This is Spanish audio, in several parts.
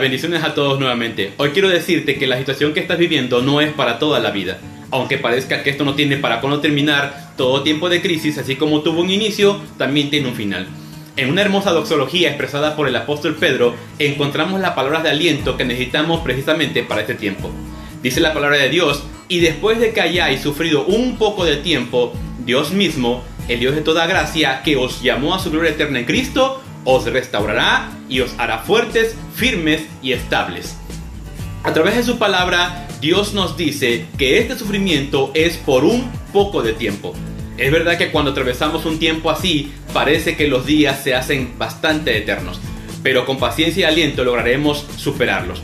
bendiciones a todos nuevamente. Hoy quiero decirte que la situación que estás viviendo no es para toda la vida. Aunque parezca que esto no tiene para cuándo terminar, todo tiempo de crisis, así como tuvo un inicio, también tiene un final. En una hermosa doxología expresada por el apóstol Pedro, encontramos las palabras de aliento que necesitamos precisamente para este tiempo. Dice la palabra de Dios, y después de que hayáis sufrido un poco de tiempo, Dios mismo, el Dios de toda gracia, que os llamó a su gloria eterna en Cristo, os restaurará y os hará fuertes, firmes y estables. A través de su palabra, Dios nos dice que este sufrimiento es por un poco de tiempo. Es verdad que cuando atravesamos un tiempo así, parece que los días se hacen bastante eternos, pero con paciencia y aliento lograremos superarlos.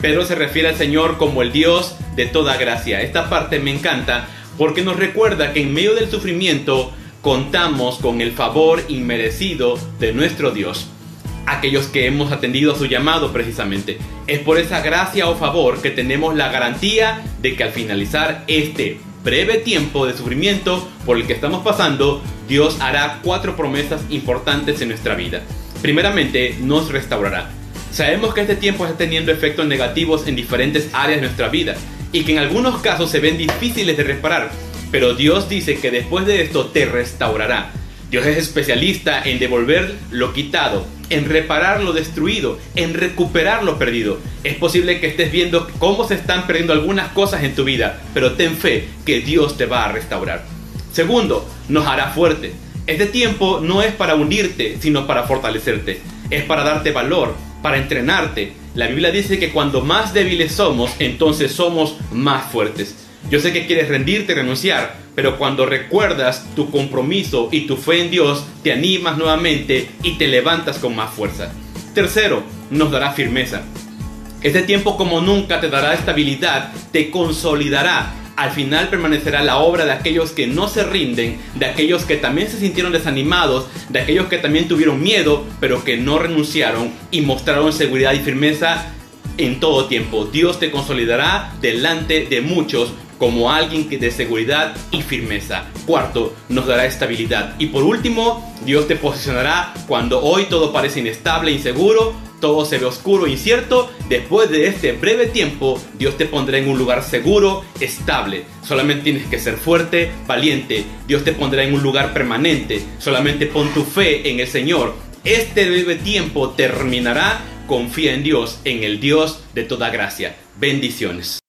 Pedro se refiere al Señor como el Dios de toda gracia. Esta parte me encanta porque nos recuerda que en medio del sufrimiento contamos con el favor inmerecido de nuestro Dios. Aquellos que hemos atendido a su llamado precisamente. Es por esa gracia o favor que tenemos la garantía de que al finalizar este breve tiempo de sufrimiento por el que estamos pasando, Dios hará cuatro promesas importantes en nuestra vida. Primeramente, nos restaurará. Sabemos que este tiempo está teniendo efectos negativos en diferentes áreas de nuestra vida y que en algunos casos se ven difíciles de reparar, pero Dios dice que después de esto te restaurará. Dios es especialista en devolver lo quitado, en reparar lo destruido, en recuperar lo perdido. Es posible que estés viendo cómo se están perdiendo algunas cosas en tu vida, pero ten fe que Dios te va a restaurar. Segundo, nos hará fuerte. Este tiempo no es para hundirte, sino para fortalecerte. Es para darte valor, para entrenarte. La Biblia dice que cuando más débiles somos, entonces somos más fuertes. Yo sé que quieres rendirte y renunciar, pero cuando recuerdas tu compromiso y tu fe en Dios, te animas nuevamente y te levantas con más fuerza. Tercero, nos dará firmeza. Este tiempo como nunca te dará estabilidad, te consolidará. Al final permanecerá la obra de aquellos que no se rinden, de aquellos que también se sintieron desanimados, de aquellos que también tuvieron miedo, pero que no renunciaron y mostraron seguridad y firmeza en todo tiempo. Dios te consolidará delante de muchos como alguien que de seguridad y firmeza. Cuarto, nos dará estabilidad. Y por último, Dios te posicionará cuando hoy todo parece inestable, inseguro, todo se ve oscuro, incierto. Después de este breve tiempo, Dios te pondrá en un lugar seguro, estable. Solamente tienes que ser fuerte, valiente. Dios te pondrá en un lugar permanente. Solamente pon tu fe en el Señor. Este breve tiempo terminará. Confía en Dios, en el Dios de toda gracia. Bendiciones.